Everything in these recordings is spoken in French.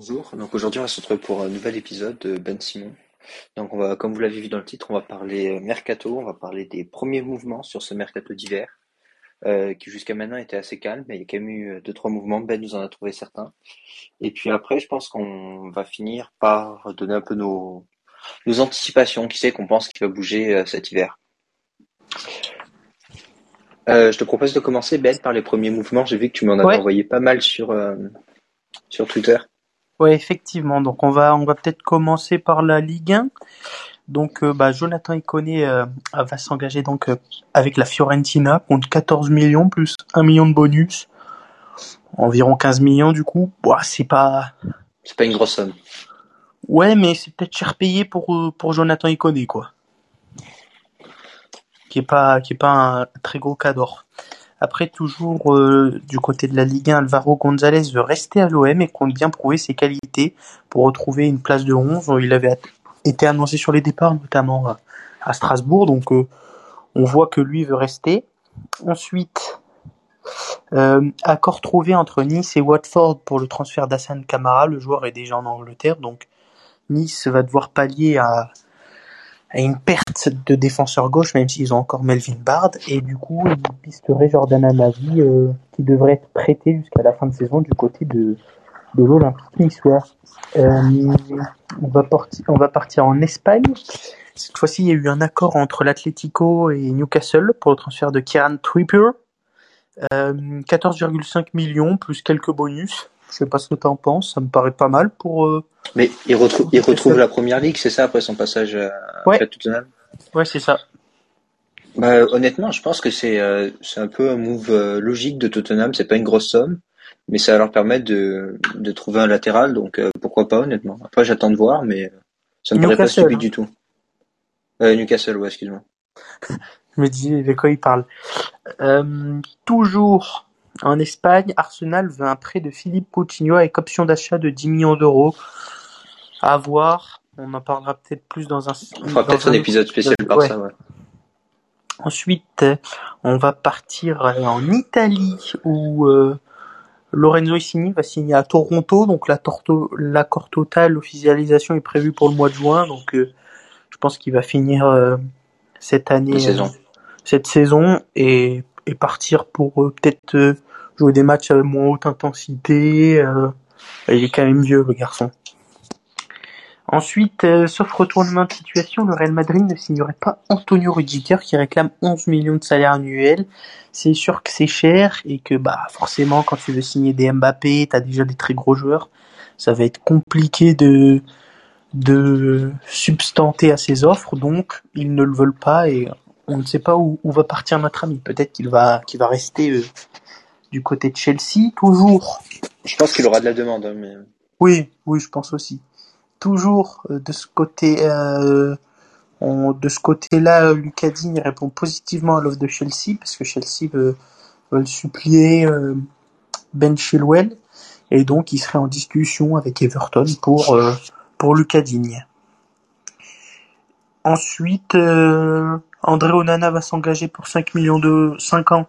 Bonjour, donc aujourd'hui on va se retrouver pour un nouvel épisode de Ben Simon. Donc on va, comme vous l'avez vu dans le titre, on va parler euh, mercato, on va parler des premiers mouvements sur ce mercato d'hiver, euh, qui jusqu'à maintenant était assez calme, mais il y a quand même eu euh, deux trois mouvements. Ben nous en a trouvé certains. Et puis après, je pense qu'on va finir par donner un peu nos, nos anticipations, qui sait qu'on pense qu'il va bouger cet hiver? je te propose de commencer Ben par les premiers mouvements. J'ai vu que tu m'en avais envoyé pas mal sur sur Twitter. Ouais, effectivement. Donc on va on va peut-être commencer par la Ligue 1. Donc euh, bah, Jonathan Iconé euh, va s'engager donc euh, avec la Fiorentina contre 14 millions plus 1 million de bonus. Environ 15 millions du coup. Bah, c'est pas c'est pas une grosse somme. Ouais, mais c'est peut-être cher payé pour pour Jonathan Iconé quoi. Qui est pas qui est pas un très gros cadre. Après, toujours euh, du côté de la Ligue 1, Alvaro González veut rester à l'OM et compte bien prouver ses qualités pour retrouver une place de 11. Il avait été annoncé sur les départs, notamment à Strasbourg, donc euh, on voit que lui veut rester. Ensuite, euh, accord trouvé entre Nice et Watford pour le transfert d'Hassan Kamara. Le joueur est déjà en Angleterre, donc Nice va devoir pallier à à une perte de défenseur gauche, même s'ils ont encore Melvin Bard, et du coup, ils pisteraient Jordan Amavi, euh, qui devrait être prêté jusqu'à la fin de saison du côté de, de l'Olympique niçois. Euh, on, va partir, on va partir en Espagne. Cette fois-ci, il y a eu un accord entre l'Atlético et Newcastle pour le transfert de Kieran Trippier. Euh, 14,5 millions plus quelques bonus. Je sais pas ce que tu en penses, ça me paraît pas mal pour. Euh, Mais il retrouve, il retrouve la première ligue, c'est ça après son passage à, ouais. Tottenham? Ouais, c'est ça. Bah, honnêtement, je pense que c'est euh, un peu un move euh, logique de Tottenham. C'est pas une grosse somme, mais ça va leur permettre de de trouver un latéral. Donc pourquoi pas honnêtement. Après, j'attends de voir, mais ça me paraît pas stupide du tout. Newcastle, ouais, excuse-moi. je me dis de quoi il parle. toujours en Espagne, Arsenal veut un prêt de Philippe Coutinho avec option d'achat de 10 millions d'euros. À voir. On en parlera peut-être plus dans un. On fera peut-être un, épisode spécial par ça, ouais. Ensuite, on va partir en Italie où euh, Lorenzo Insigne va signer à Toronto. Donc l'accord total, l'officialisation est prévue pour le mois de juin. Donc euh, je pense qu'il va finir euh, cette année, cette saison et, et partir pour peut-être jouer des matchs à moins haute intensité. Euh, il est quand même vieux, le garçon. Ensuite, euh, sauf retournement de situation, le Real Madrid ne signerait pas Antonio Rudiger qui réclame 11 millions de salaire annuel. C'est sûr que c'est cher et que bah forcément quand tu veux signer des Mbappé, t'as déjà des très gros joueurs, ça va être compliqué de de substanter à ces offres, donc ils ne le veulent pas et on ne sait pas où, va partir notre ami. Peut-être qu'il va qu'il va rester euh, du côté de Chelsea, toujours. Je pense qu'il aura de la demande, hein, mais. Oui, oui, je pense aussi. Toujours euh, de ce côté, euh, de ce côté-là, Lucas Digne répond positivement à l'offre de Chelsea parce que Chelsea veut, veut supplier euh, Ben Chilwell et donc il serait en discussion avec Everton pour pour Lucas Digne. Ensuite, André Onana va s'engager pour 5 millions de 5 ans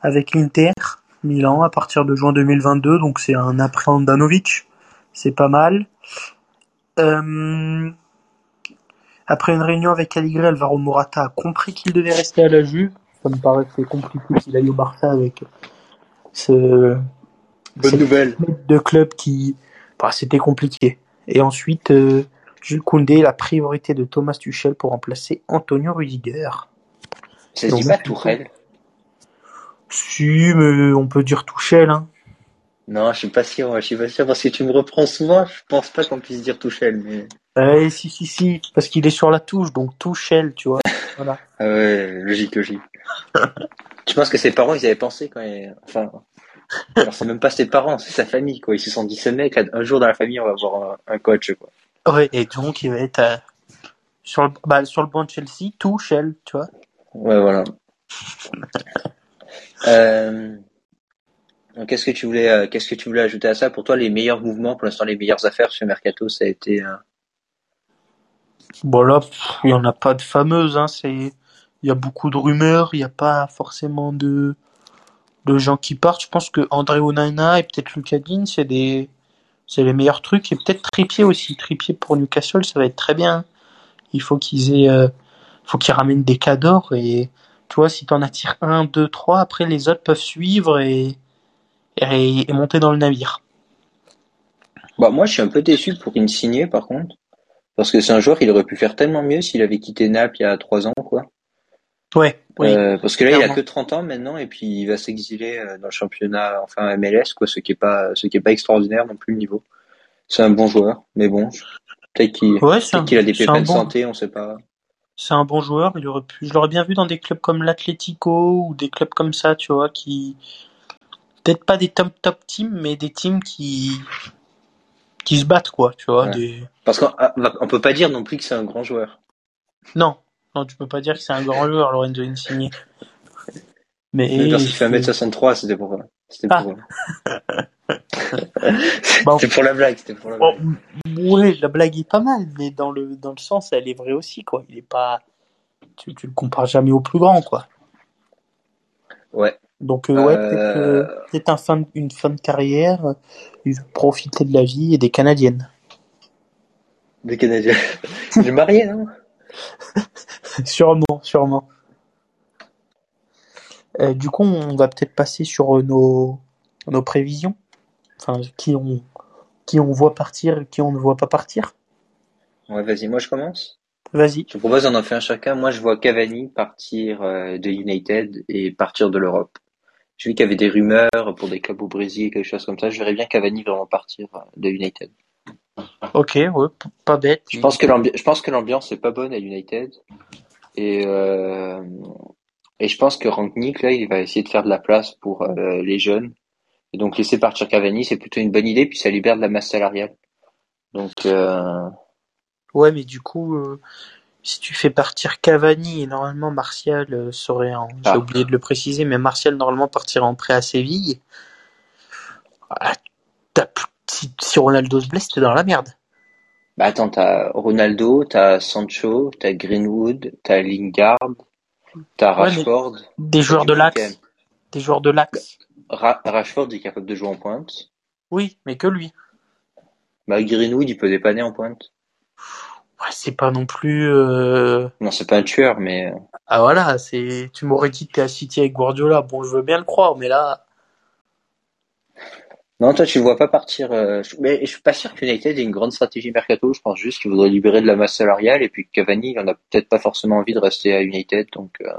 avec l'Inter. Milan à partir de juin 2022, donc c'est un après Andanovic, c'est pas mal. Euh, après une réunion avec Allegri, Alvaro Morata a compris qu'il devait rester à la Juve. Ça me paraissait compliqué qu'il aille au Barça avec ce bonne nouvelle de club qui, bah, c'était compliqué. Et ensuite, euh, Jules Koundé, la priorité de Thomas Tuchel pour remplacer Antonio Rudiger. Ça se dit pas Tourelle si, mais on peut dire Touchel, hein. Non, je suis pas sûr, je suis pas sûr parce que tu me reprends souvent, je pense pas qu'on puisse dire Touchel, mais. Eh, si, si, si, parce qu'il est sur la touche, donc Touchel, tu vois. Voilà. ah ouais, logique, logique. tu penses que ses parents, ils avaient pensé quand ils... Enfin, alors c'est même pas ses parents, c'est sa famille, quoi. Ils se sont dit, ce mec, un jour dans la famille, on va avoir un, coach, quoi. Ouais, et donc il va être euh, sur, le, bah, sur le banc de Chelsea, Touchel, tu vois. Ouais, voilà. Euh, qu'est-ce que tu voulais, euh, qu'est-ce que tu voulais ajouter à ça? Pour toi, les meilleurs mouvements, pour l'instant, les meilleures affaires sur Mercato, ça a été. Euh... Bon là, il y en a pas de fameuses. Hein, c'est, il y a beaucoup de rumeurs. Il n'y a pas forcément de de gens qui partent. Je pense que André Onana et peut-être Lucas c'est des C'est les meilleurs trucs et peut-être Trippier aussi. Trippier pour Newcastle, ça va être très bien. Il faut qu'ils aient, euh, faut qu'ils ramènent des cadors et tu vois, si t'en attires un, deux, trois, après les autres peuvent suivre et, et, et monter dans le navire. Bah, moi, je suis un peu déçu pour Insigne, par contre. Parce que c'est un joueur, il aurait pu faire tellement mieux s'il avait quitté Naples il y a trois ans, quoi. Ouais, oui. Euh, parce que là, il a que 30 ans maintenant, et puis il va s'exiler euh, dans le championnat, enfin MLS, quoi, ce qui est pas, ce qui est pas extraordinaire non plus le niveau. C'est un bon joueur, mais bon, peut-être qu'il, Ouais, a des pépins de bon, santé, on sait pas. C'est un bon joueur. Il aurait pu, je l'aurais bien vu dans des clubs comme l'Atlético ou des clubs comme ça, tu vois, qui, peut-être pas des top top teams, mais des teams qui, qui se battent, quoi, tu vois, Ouais. des, Parce qu'on ah, on peut pas dire non plus que c'est un grand joueur. non, non, tu peux pas dire que c'est un grand joueur, Lorenzo Insigne. Mais Mais parce qu'il fait c'est, 1m63, c'était pour, c'était ah, pour, bon, c'était pour la blague, c'était pour la blague. ouais, la blague est pas mal, mais dans le, dans le sens, elle est vraie aussi, quoi. Il est pas, tu, tu le compares jamais au plus grand, quoi. Ouais. Donc, euh, ouais, peut-être, euh, peut-être un fin, une fin de carrière, il veut profiter de la vie et des Canadiennes. des Canadiens. Il est marié, non? Sûrement, sûrement. Euh, du coup, on va peut-être passer sur euh, nos, nos prévisions. Enfin, qui on, qui on voit partir, qui on ne voit pas partir. Ouais, vas-y, moi je commence. Vas-y. Je te propose d'en en faire un chacun. Moi, je vois Cavani partir euh, de United et partir de l'Europe. J'ai vu qu'il y avait des rumeurs pour des clubs au Brésil, quelque chose comme ça. Je verrais bien Cavani vraiment partir euh, de United. Ok, ouais, pas bête. Je pense que l'ambi- je pense que l'ambiance est pas bonne à United et euh, et je pense que Rangnick là, il va essayer de faire de la place pour euh, les jeunes et donc laisser partir Cavani, c'est plutôt une bonne idée puis ça libère de la masse salariale. Donc euh, Ouais, mais du coup, euh, si tu fais partir Cavani et normalement Martial euh, serait en... J'ai ah, oublié de le préciser, mais Martial normalement partirait en prêt à Séville. Ah, si, si Ronaldo se blesse, t'es dans la merde. bah attends, t'as Ronaldo, t'as Sancho, t'as Greenwood, t'as Lingard, t'as Ouais, Rashford, des joueurs de l'axe, des joueurs de l'axe. Ra- Rashford est capable de jouer en pointe. Oui, mais que lui. Bah Greenwood, il peut dépanner en pointe. Ouais, c'est pas non plus. euh, Non, c'est pas un tueur, mais euh, Ah voilà, c'est. Tu m'aurais dit que t'es à City avec Guardiola. Bon, je veux bien le croire, mais là, Non, toi, tu le vois pas partir. euh, je- Mais je suis pas sûr que United ait une grande stratégie mercato. Je pense juste qu'il voudrait libérer de la masse salariale et puis Cavani, il en a peut-être pas forcément envie de rester à United. Donc, euh,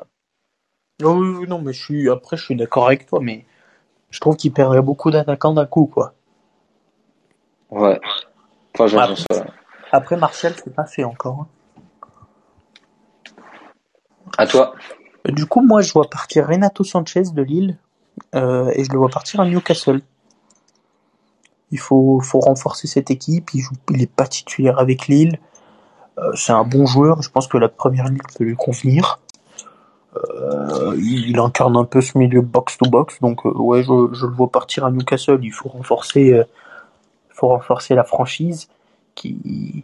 oui, non, mais je suis. Après, je suis d'accord avec toi, mais je trouve qu'il perdrait beaucoup d'attaquants d'un coup, quoi. ouais. Enfin, j'en Après, pense pas. après Martial, c'est pas fait encore. hein. À toi. Du coup, moi, je vois partir Renato Sanchez de Lille euh, et je le vois partir à Newcastle. Il faut, faut renforcer cette équipe. Il, joue, il est pas titulaire avec Lille. Euh, c'est un bon joueur. Je pense que la première ligue peut lui convenir. Euh, il, il incarne un peu ce milieu box to box. Donc, euh, ouais, je, le vois partir à Newcastle. Il faut renforcer, euh, il faut renforcer la franchise qui,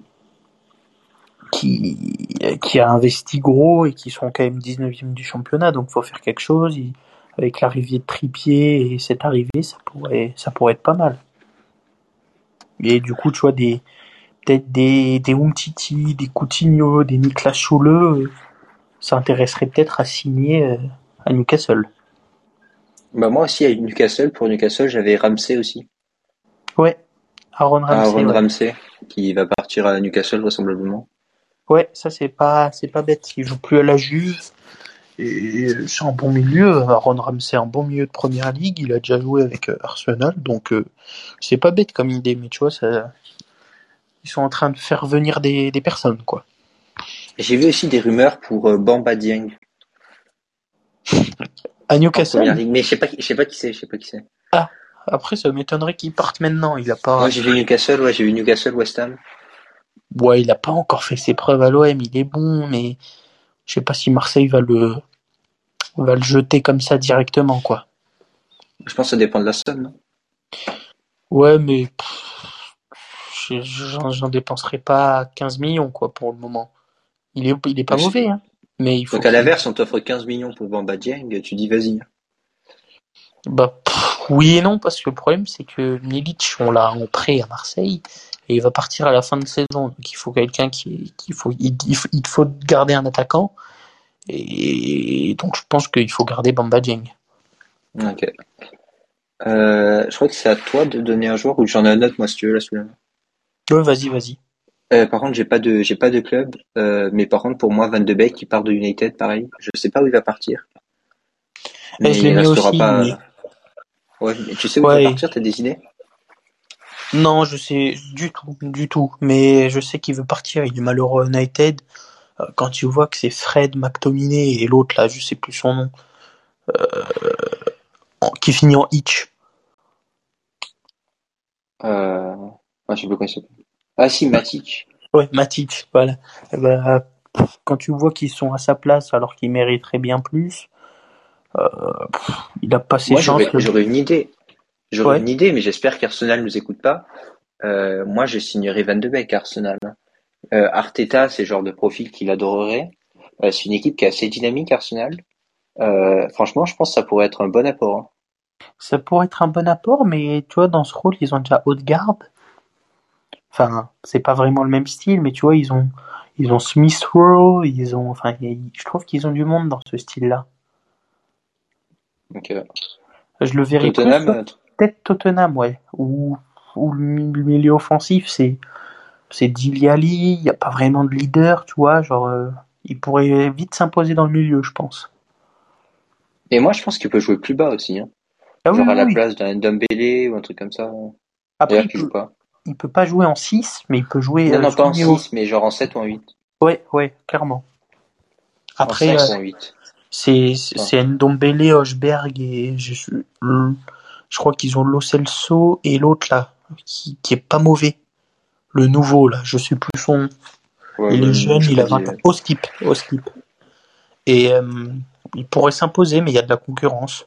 qui, qui a investi gros et qui sont quand même 19e du championnat. Donc, faut faire quelque chose. Il- avec l'arrivée de Trippier et cette arrivée, ça pourrait, ça pourrait être pas mal. Et du coup, tu vois, des, peut-être des, des Umtiti, des Coutinho, des Niklas Schule, euh, ça intéresserait peut-être à signer euh, à Newcastle. Bah, moi aussi, à Newcastle, pour Newcastle, j'avais Ramsey aussi. Ouais, Aaron Ramsey. Aaron ouais. Ramsey, qui va partir à Newcastle, vraisemblablement. Ouais, ça c'est pas, c'est pas bête. Il joue plus à la Juve. Et c'est un bon milieu. Aaron Ramsey, un bon milieu de première ligue. Il a déjà joué avec euh, Arsenal. Donc, euh, c'est pas bête comme idée. Mais tu vois, ça, ils sont en train de faire venir des, des personnes, quoi. J'ai vu aussi des rumeurs pour euh, Bamba Dieng À Newcastle. ligue, mais je sais pas, qui- je sais pas qui c'est, je sais pas qui c'est. Ah, après, ça m'étonnerait qu'il parte maintenant. Il a pas, Moi, j'ai vu Newcastle, ouais, j'ai vu Newcastle, West Ham. ouais, il a pas encore fait ses preuves à l'OM. Il est bon, mais je sais pas si Marseille va le, va le jeter comme ça directement, quoi. Je pense que ça dépend de la somme, non? Ouais, mais j'en dépenserai pas 15 millions, quoi, pour le moment. Il est, il est pas Ouais, mauvais, hein. Mais il faut Donc, à l'inverse, on t'offre 15 millions pour Bamba Dieng, tu dis vas-y. Bah, pff, Oui et non, parce que le problème, c'est que Milic, on l'a en prêt à Marseille, et il va partir à la fin de saison. Donc il faut quelqu'un qui, qu'il faut, il, il faut garder un attaquant. Et donc je pense qu'il faut garder Bamba Dieng. Ok. Euh, je crois que c'est à toi de donner un joueur ou j'en ai un autre moi si tu veux là sous la main. Ouais, vas-y, vas-y. Euh, par contre, j'ai pas de j'ai pas de club, euh, mais par contre pour moi Van de Beek qui part de United, pareil, je sais pas où il va partir. Mais je il restera aussi, pas. mais- Ouais, mais tu sais où Ouais. il va partir, t'as des idées Non, je sais du tout, du tout. Mais je sais qu'il veut partir. Il est malheureux United. Euh, Quand tu vois que c'est Fred McTominay et l'autre là, je sais plus son nom, euh, qui finit en Hitch. euh... ouais, je sais pas comment il s'appelle. Ah si, Matic. Ouais, Matic, voilà. Eh ben, pff, quand tu vois qu'ils sont à sa place alors qu'ils mériteraient bien plus, euh, pff, il a pas ses Moi chances. j'aurais j'aurais une idée. J'aurais Ouais. une idée, mais j'espère qu'Arsenal nous écoute pas. Euh, moi je signerais Van de Beek à Arsenal. Euh, Arteta, c'est le genre de profil qu'il adorerait. Euh, c'est une équipe qui est assez dynamique, Arsenal. Euh, franchement, je pense que ça pourrait être un bon apport. hein. Ça pourrait être un bon apport, mais tu vois, dans ce rôle, ils ont déjà Haute-Garde. Enfin, c'est pas vraiment le même style, mais tu vois, ils ont, ils ont Smith Rowe, ils ont, enfin, je trouve qu'ils ont du monde dans ce style-là. Euh, Je le verrais plus, Tottenham, peut-être Tottenham, ouais. Ou, ou le mi- le milieu offensif, c'est, c'est Dele Alli, il y a pas vraiment de leader, tu vois, genre, euh, il pourrait vite s'imposer dans le milieu, je pense. et moi je pense qu'il peut jouer plus bas aussi. Hein. Ah oui, Genre à oui, la oui. place d'un Dembélé ou un truc comme ça. Après, il peut, pas. Il peut pas jouer en 6, mais il peut jouer, Non, euh, non, pas en jouer au- 6, mais genre en 7 ou en 8. Ouais, ouais, clairement. En Après, 5 euh, ou en 8. c'est c'est Ndombele, Hochberg et je, crois qu'ils ont Lo Celso et l'autre là qui, qui est pas mauvais. Le nouveau là, je sais plus son. nom. Ouais, il est jeune, je il a crois 20 qu'il ans. Au skip, au skip. Et euh, il pourrait s'imposer, mais il y a de la concurrence.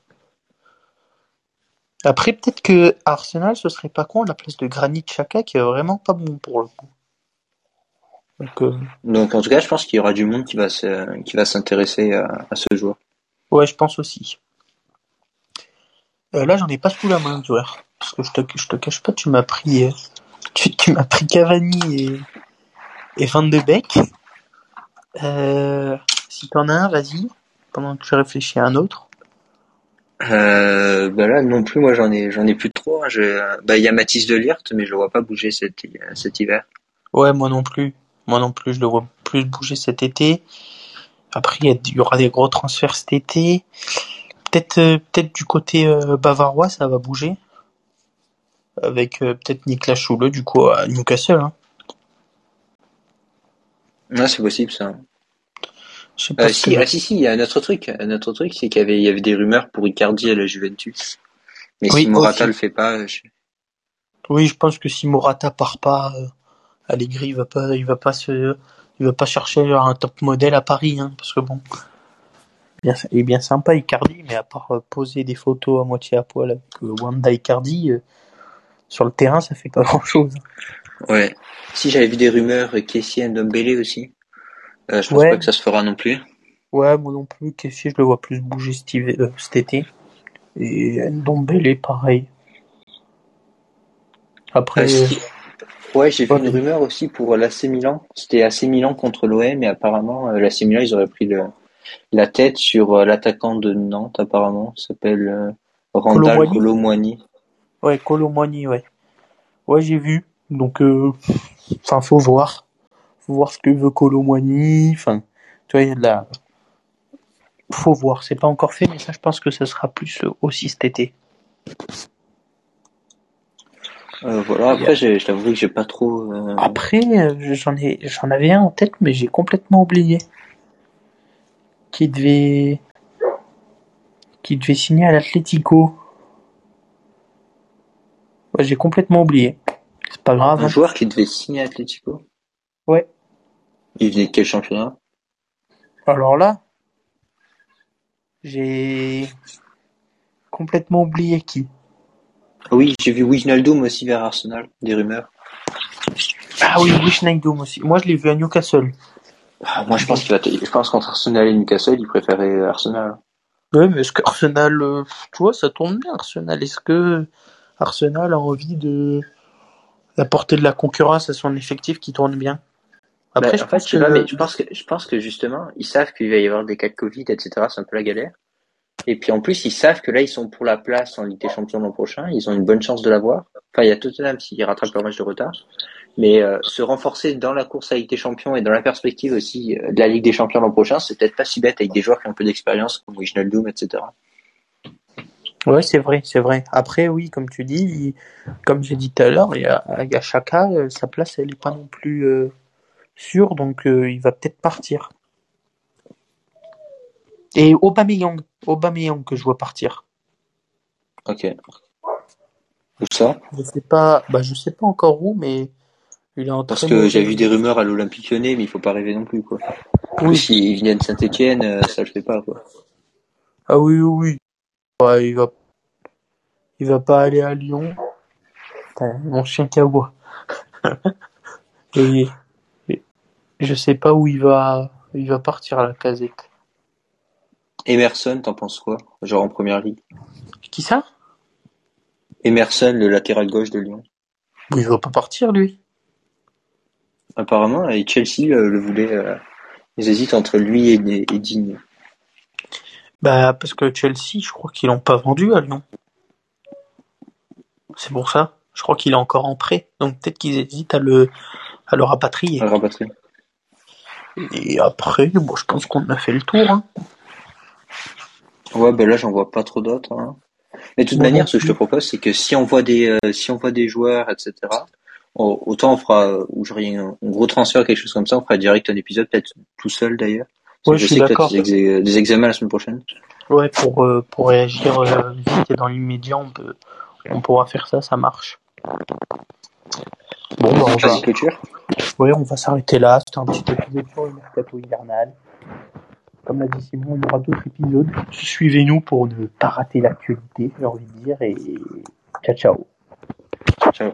Après, peut-être que Arsenal, ce serait pas con à la place de Granit Xhaka, qui est vraiment pas bon pour le coup. Donc, euh, Donc en tout cas, je pense qu'il y aura du monde qui va se, qui va s'intéresser à, à ce joueur. Ouais, je pense aussi. Euh, là, j'en ai pas sous la main, le joueur. Parce que je te, je te cache pas, tu m'as pris, euh, tu, tu m'as pris Cavani et, et Van de Beek. Euh, si t'en as un, vas-y. Pendant que je réfléchis à un autre. Euh, bah là non plus, moi j'en ai, j'en ai plus trop. hein. Je, bah il y a Mathis de Liert, mais je le vois pas bouger cet, cet hiver. Ouais, moi non plus. Moi non plus, je le vois plus bouger cet été. Après, il y, aura des gros transferts cet été. Peut-être, euh, peut-être du côté euh, bavarois, ça va bouger. Avec euh, peut-être Niklas Schule, du coup, à Newcastle. Hein. Ouais, c'est possible ça. Je sais pas Euh, ce si, que- ah si, si, il y a un autre truc. Un autre truc, c'est qu'il y avait, il y avait des rumeurs pour Icardi à la Juventus. Mais Oui, si Morata aussi. le fait pas, je- Oui, je pense que si Morata part pas, euh, Allegri il va pas, il va pas se, il va pas chercher un top modèle à Paris, hein, parce que bon, bien, il est bien sympa Icardi, mais à part euh, poser des photos à moitié à poil avec euh, Wanda Icardi euh, sur le terrain, ça fait pas grand chose. ouais. Si j'avais vu des rumeurs, Kessie Ndombele aussi. Euh, je pense Ouais. pas que ça se fera non plus. Ouais, moi non plus, Kessie, je le vois plus bouger cet, hiver- euh, cet été. Et Ndombele, pareil. Après, Euh, Ouais, j'ai vu une rumeur aussi pour l'AC Milan. C'était AC Milan contre l'OM et apparemment euh, l'AC Milan ils auraient pris le, la tête sur l'attaquant de Nantes apparemment, s'appelle euh, Randall. Ouais, Colomboigny, ouais. Ouais, j'ai vu. Donc, euh, enfin, faut voir. Faut voir ce que veut Colomboigny. Enfin, tu vois, il y a de la... Faut voir. C'est pas encore fait, mais ça, je pense que ce sera plus aussi cet été. Euh, voilà, après je t'avoue que j'ai pas trop euh, Après, euh, j'en ai, j'en avais un en tête, mais j'ai complètement oublié. Qui devait, qui devait signer à l'Atlético. Ouais, j'ai complètement oublié. C'est pas grave. un hein. joueur qui devait signer à Atletico. Ouais. Il venait de quel championnat? Alors là, j'ai complètement oublié qui. Oui, j'ai vu Wijnaldum aussi vers Arsenal, des rumeurs. Ah oui, Wijnaldum aussi. Moi, je l'ai vu à Newcastle. Ah, moi je pense qu'il va t- je pense qu'entre Arsenal et Newcastle, il préférait Arsenal. Ouais, mais est-ce que Arsenal, euh, tu vois, ça tourne bien, Arsenal. Est-ce que Arsenal a envie de d'apporter de la concurrence à son effectif qui tourne bien? Après, bah, je, en pense fait, que... mais je pense que je pense que justement, ils savent qu'il va y avoir des cas de Covid, etc. C'est un peu la galère. Et puis en plus, ils savent que là, ils sont pour la place en Ligue des Champions l'an prochain. Ils ont une bonne chance de l'avoir. Enfin, il y a Tottenham s'ils rattrapent leur match de retard. Mais euh, se renforcer dans la course à Ligue des Champions et dans la perspective aussi euh, de la Ligue des Champions l'an prochain, c'est peut-être pas si bête avec des joueurs qui ont un peu d'expérience comme Wijnaldum, etc. Ouais, c'est vrai, c'est vrai. Après, oui, comme tu dis, comme j'ai dit tout à l'heure, il y a, il y a Chaka, euh, sa place, elle est pas non plus sûre, donc il va peut-être partir. Et Aubameyang, Aubameyang que je vois partir. Ok. Où ça? Je sais pas, bah je sais pas encore où, mais il est en Parce que j'ai vu des rumeurs à l'Olympique Lyonnais, mais il faut pas rêver non plus quoi. Oui. S'il vient de Saint-Etienne, euh, ça le fait pas quoi. Ah oui oui. Ouais, il va, il va pas aller à Lyon. mon chien qui aboie. et je sais pas où il va, il va partir à la casette. Emerson, t'en penses quoi Genre en première ligue? Qui ça? Emerson, le latéral gauche de Lyon. Il va pas partir, lui. Apparemment, et Chelsea euh, le voulait. Euh, ils hésitent entre lui et, et Digne. Bah, parce que Chelsea, je crois qu'ils l'ont pas vendu à Lyon. C'est pour ça. Je crois qu'il est encore en prêt. Donc peut-être qu'ils hésitent à le, à le rapatrier. À le rapatrier. Et après, bon, je pense qu'on a fait le tour. Hein. Ouais, ben là, j'en vois pas trop d'autres. Hein. Mais de toute manière, ce que je te propose, c'est que si on voit des, euh, si on voit des joueurs, etc., autant on fera, ou j'aurai un, gros transfert, quelque chose comme ça, on fera direct un épisode, peut-être tout seul d'ailleurs. Ouais, je, suis d'accord. Des, examens la semaine prochaine. Ouais, pour, euh, pour réagir euh, vite et dans l'immédiat, on peut, on pourra faire ça, ça marche. Bon, bah, on va. Ouais, on va s'arrêter là. C'était un petit épisode sur le mercato hivernal. Comme l'a dit Simon, il y aura d'autres épisodes. Suivez-nous pour ne pas rater l'actualité, j'ai envie de dire, et ciao. Ciao.